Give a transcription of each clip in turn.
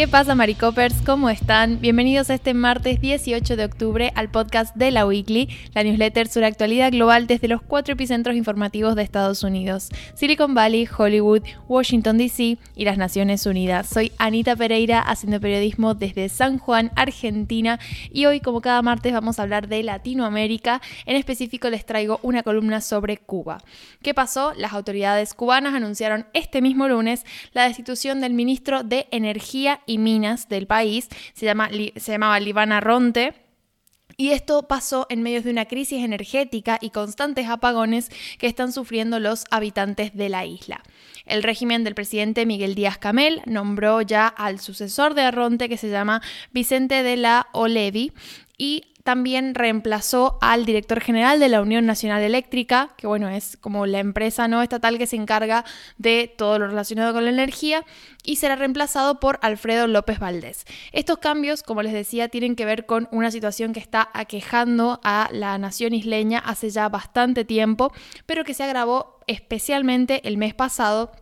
¿Qué pasa, Maricopers? ¿Cómo están? Bienvenidos este martes 18 de octubre al podcast de la Weekly, la newsletter sobre actualidad global desde los cuatro epicentros informativos de Estados Unidos: Silicon Valley, Hollywood, Washington DC y las Naciones Unidas. Soy Anita Pereira, haciendo periodismo desde San Juan, Argentina, y hoy, como cada martes, vamos a hablar de Latinoamérica. En específico, les traigo una columna sobre Cuba. ¿Qué pasó? Las autoridades cubanas anunciaron este mismo lunes la destitución del ministro de Energía y Minas del país, se, llama, se llamaba Livana Ronte. Y esto pasó en medio de una crisis energética y constantes apagones que están sufriendo los habitantes de la isla. El régimen del presidente Miguel Díaz Camel nombró ya al sucesor de Arronte que se llama Vicente de la Olevi y también reemplazó al director general de la Unión Nacional Eléctrica, que bueno, es como la empresa no estatal que se encarga de todo lo relacionado con la energía, y será reemplazado por Alfredo López Valdés. Estos cambios, como les decía, tienen que ver con una situación que está aquejando a la nación isleña hace ya bastante tiempo, pero que se agravó especialmente el mes pasado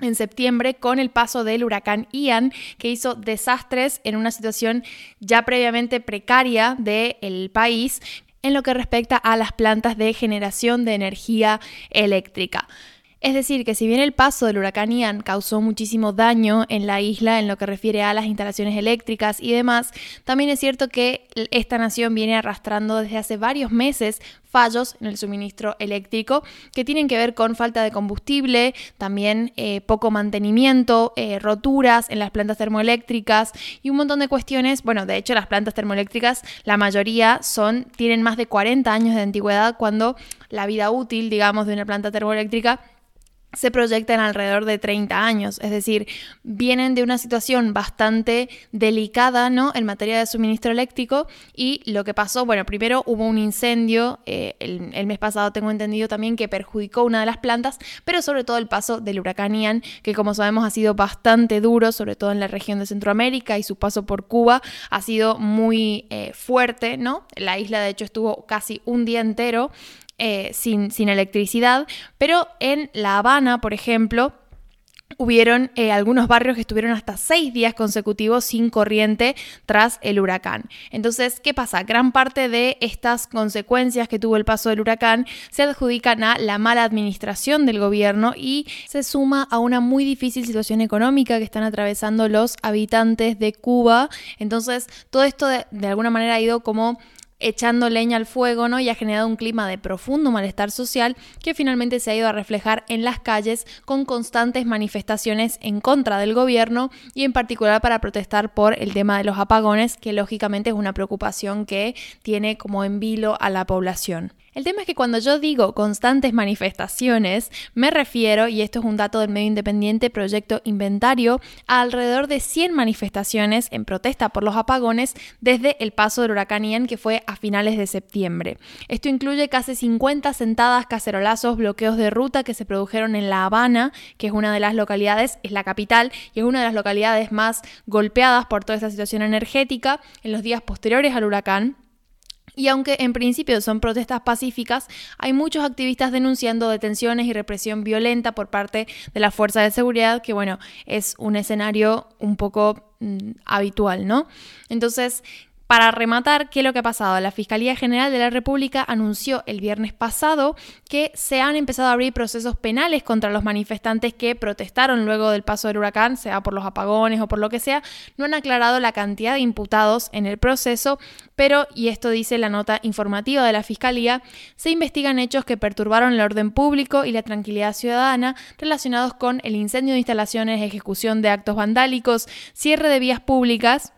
en septiembre con el paso del huracán Ian, que hizo desastres en una situación ya previamente precaria del país en lo que respecta a las plantas de generación de energía eléctrica. Es decir, que si bien el paso del huracán Ian causó muchísimo daño en la isla en lo que refiere a las instalaciones eléctricas y demás, también es cierto que esta nación viene arrastrando desde hace varios meses fallos en el suministro eléctrico que tienen que ver con falta de combustible, también eh, poco mantenimiento, eh, roturas en las plantas termoeléctricas y un montón de cuestiones. Bueno, de hecho las plantas termoeléctricas, la mayoría son, tienen más de 40 años de antigüedad cuando la vida útil, digamos, de una planta termoeléctrica se proyectan alrededor de 30 años, es decir, vienen de una situación bastante delicada ¿no? en materia de suministro eléctrico y lo que pasó, bueno, primero hubo un incendio, eh, el, mes pasado tengo entendido también que perjudicó una de las plantas, pero sobre todo el paso del huracán Ian, que como sabemos ha sido bastante duro, sobre todo en la región de Centroamérica y su paso por Cuba ha sido muy eh, fuerte, ¿no? La isla de hecho estuvo casi un día entero eh, sin, sin, electricidad, pero en La Habana, por ejemplo, hubieron eh, algunos barrios que estuvieron hasta seis días consecutivos sin corriente tras el huracán. Entonces, ¿qué pasa? Gran parte de estas consecuencias que tuvo el paso del huracán se adjudican a la mala administración del gobierno y se suma a una muy difícil situación económica que están atravesando los habitantes de Cuba. Entonces, todo esto de, de alguna manera ha ido como echando leña al fuego, ¿no? Y ha generado un clima de profundo malestar social que finalmente se ha ido a reflejar en las calles con constantes manifestaciones en contra del gobierno y en particular para protestar por el tema de los apagones, que lógicamente es una preocupación que tiene como en vilo a la población. El tema es que cuando yo digo constantes manifestaciones, me refiero, y esto es un dato del medio independiente Proyecto Inventario, a alrededor de 100 manifestaciones en protesta por los apagones desde el paso del huracán Ian que fue a finales de septiembre. Esto incluye casi 50 sentadas, cacerolazos, bloqueos de ruta que se produjeron en La Habana, que es una de las localidades, es la capital, y es una de las localidades más golpeadas por toda esta situación energética en los días posteriores al huracán. Y aunque en principio son protestas pacíficas, hay muchos activistas denunciando detenciones y represión violenta por parte de la fuerza de seguridad, que bueno, es un escenario un poco mm, habitual, ¿no? Entonces, para rematar, ¿qué es lo que ha pasado? La Fiscalía General de la República anunció el viernes pasado que se han empezado a abrir procesos penales contra los manifestantes que protestaron luego del paso del huracán, sea por los apagones o por lo que sea. No han aclarado la cantidad de imputados en el proceso, pero, y esto dice la nota informativa de la Fiscalía, se investigan hechos que perturbaron el orden público y la tranquilidad ciudadana relacionados con el incendio de instalaciones, ejecución de actos vandálicos, cierre de vías públicas,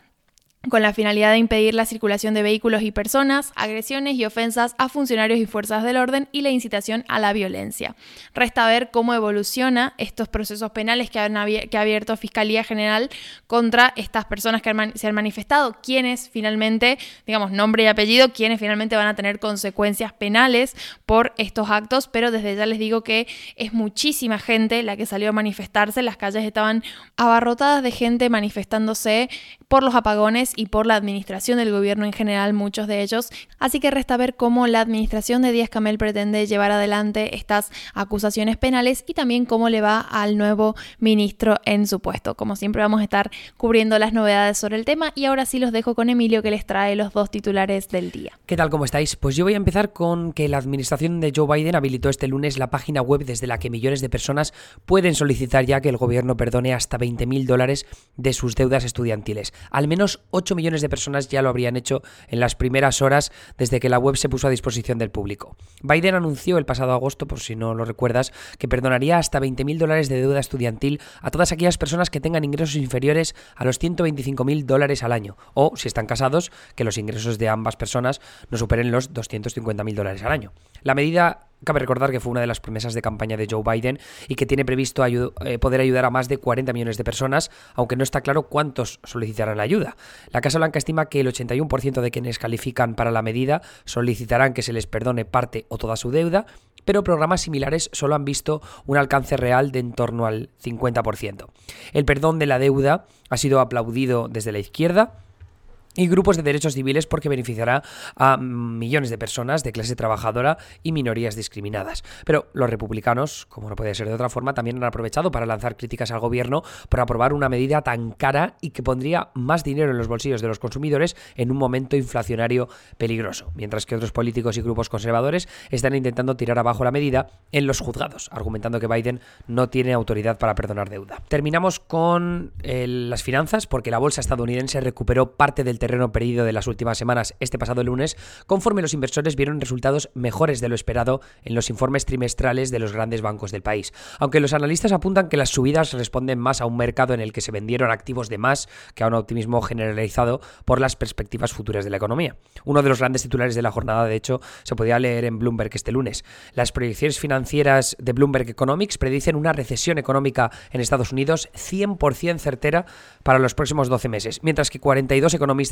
con la finalidad de impedir la circulación de vehículos y personas, agresiones y ofensas a funcionarios y fuerzas del orden y la incitación a la violencia. Resta ver cómo evoluciona estos procesos penales que, ha abierto Fiscalía General contra estas personas que se han manifestado, quienes finalmente, digamos, nombre y apellido, quienes finalmente van a tener consecuencias penales por estos actos, pero desde ya les digo que es muchísima gente la que salió a manifestarse, las calles estaban abarrotadas de gente manifestándose por los apagones y por la administración del gobierno en general, muchos de ellos. Así que resta ver cómo la administración de Díaz Camel pretende llevar adelante estas acusaciones penales y también cómo le va al nuevo ministro en su puesto. Como siempre vamos a estar cubriendo las novedades sobre el tema y ahora sí los dejo con Emilio que les trae los dos titulares del día. ¿Qué tal? ¿Cómo estáis? Pues yo voy a empezar con que la administración de Joe Biden habilitó este lunes la página web desde la que millones de personas pueden solicitar ya que el gobierno perdone hasta 20.000 dólares de sus deudas estudiantiles. Al menos 8 millones de personas ya lo habrían hecho en las primeras horas desde que la web se puso a disposición del público. Biden anunció el pasado agosto, por si no lo recuerdas, que perdonaría hasta 20.000 dólares de deuda estudiantil a todas aquellas personas que tengan ingresos inferiores a los 125.000 dólares al año, o si están casados, que los ingresos de ambas personas no superen los 250.000 dólares al año. La medida Cabe recordar que fue una de las promesas de campaña de Joe Biden y que tiene previsto eh, poder ayudar a más de 40 millones de personas, aunque no está claro cuántos solicitarán la ayuda. La Casa Blanca estima que el 81% de quienes califican para la medida solicitarán que se les perdone parte o toda su deuda, pero programas similares solo han visto un alcance real de en torno al 50%. El perdón de la deuda ha sido aplaudido desde la izquierda, y grupos de derechos civiles porque beneficiará a millones de personas de clase trabajadora y minorías discriminadas. Pero los republicanos, como no puede ser de otra forma, también han aprovechado para lanzar críticas al gobierno por aprobar una medida tan cara y que pondría más dinero en los bolsillos de los consumidores en un momento inflacionario peligroso, mientras que otros políticos y grupos conservadores están intentando tirar abajo la medida en los juzgados, argumentando que Biden no tiene autoridad para perdonar deuda. Terminamos con eh, las finanzas porque la bolsa estadounidense recuperó parte del terreno perdido de las últimas semanas este pasado lunes, conforme los inversores vieron resultados mejores de lo esperado en los informes trimestrales de los grandes bancos del país. Aunque los analistas apuntan que las subidas responden más a un mercado en el que se vendieron activos de más que a un optimismo generalizado por las perspectivas futuras de la economía. Uno de los grandes titulares de la jornada, de hecho, se podía leer en Bloomberg este lunes. Las proyecciones financieras de Bloomberg Economics predicen una recesión económica en Estados Unidos 100% certera para los próximos 12 meses, mientras que 42 economistas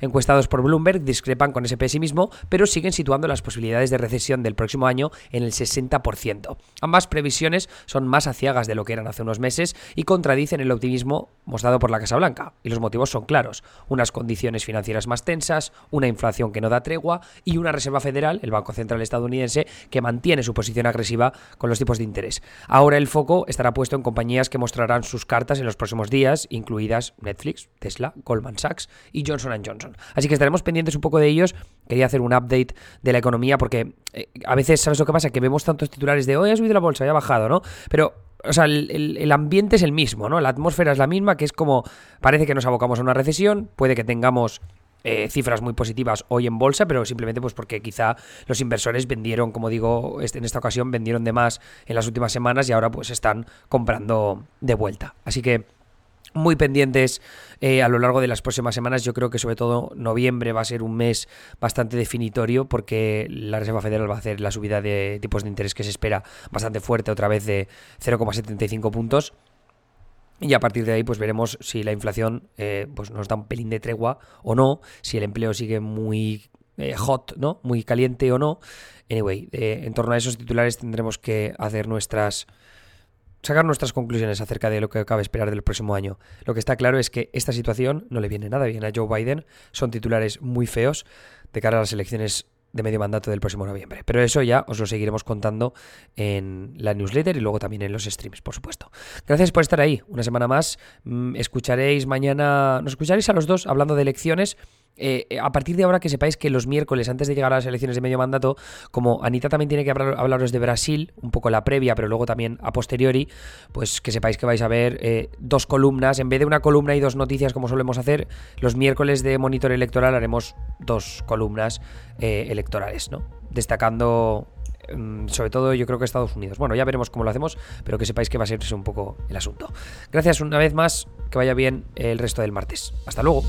encuestados por Bloomberg discrepan con ese pesimismo, pero siguen situando las posibilidades de recesión del próximo año en el 60%. Ambas previsiones son más aciagas de lo que eran hace unos meses y contradicen el optimismo mostrado por la Casa Blanca. Y los motivos son claros. Unas condiciones financieras más tensas, una inflación que no da tregua y una Reserva Federal, el Banco Central estadounidense, que mantiene su posición agresiva con los tipos de interés. Ahora el foco estará puesto en compañías que mostrarán sus cartas en los próximos días, incluidas Netflix, Tesla, Goldman Sachs y Johnson Johnson Johnson. Así que estaremos pendientes un poco de ellos. Quería hacer un update de la economía porque eh, a veces, ¿sabes lo que pasa? Que vemos tantos titulares de hoy ha subido la bolsa, ya ha bajado, ¿no? Pero o sea, el, ambiente es el mismo, ¿no? La atmósfera es la misma, que es como, parece que nos abocamos a una recesión, puede que tengamos eh, cifras muy positivas hoy en bolsa, pero simplemente pues porque quizá los inversores vendieron, como digo, este, en esta ocasión vendieron de más en las últimas semanas y ahora pues están comprando de vuelta. Así que muy pendientes eh, a lo largo de las próximas semanas. Yo creo que sobre todo noviembre va a ser un mes bastante definitorio porque la Reserva Federal va a hacer la subida de tipos de interés que se espera bastante fuerte, otra vez de 0,75 puntos. Y a partir de ahí, pues veremos si la inflación eh, pues nos da un pelín de tregua o no, si el empleo sigue muy eh, hot, ¿no? Muy caliente o no. Anyway, en torno a esos titulares tendremos que hacer nuestras sacar nuestras conclusiones acerca de lo que cabe esperar del próximo año. Lo que está claro es que esta situación no le viene nada bien a Joe Biden, son titulares muy feos de cara a las elecciones de medio mandato del próximo noviembre. Pero eso ya os lo seguiremos contando en la newsletter y luego también en los streams, por supuesto. Gracias por estar ahí. Una semana más. Mm, escucharéis mañana, nos escucharéis a los dos hablando de elecciones eh, a partir de ahora que sepáis que los miércoles, antes de llegar a las elecciones de medio mandato, como Anita también tiene que hablaros de Brasil, un poco la previa, pero luego también a posteriori, pues que sepáis que vais a ver eh, dos columnas, en vez de una columna y dos noticias como solemos hacer, los miércoles de monitor electoral haremos dos columnas eh, electorales, ¿no? Destacando mm, sobre todo yo creo que Estados Unidos. Bueno, ya veremos cómo lo hacemos, pero que sepáis que va a ser un poco el asunto. Gracias una vez más, que vaya bien el resto del martes. Hasta luego.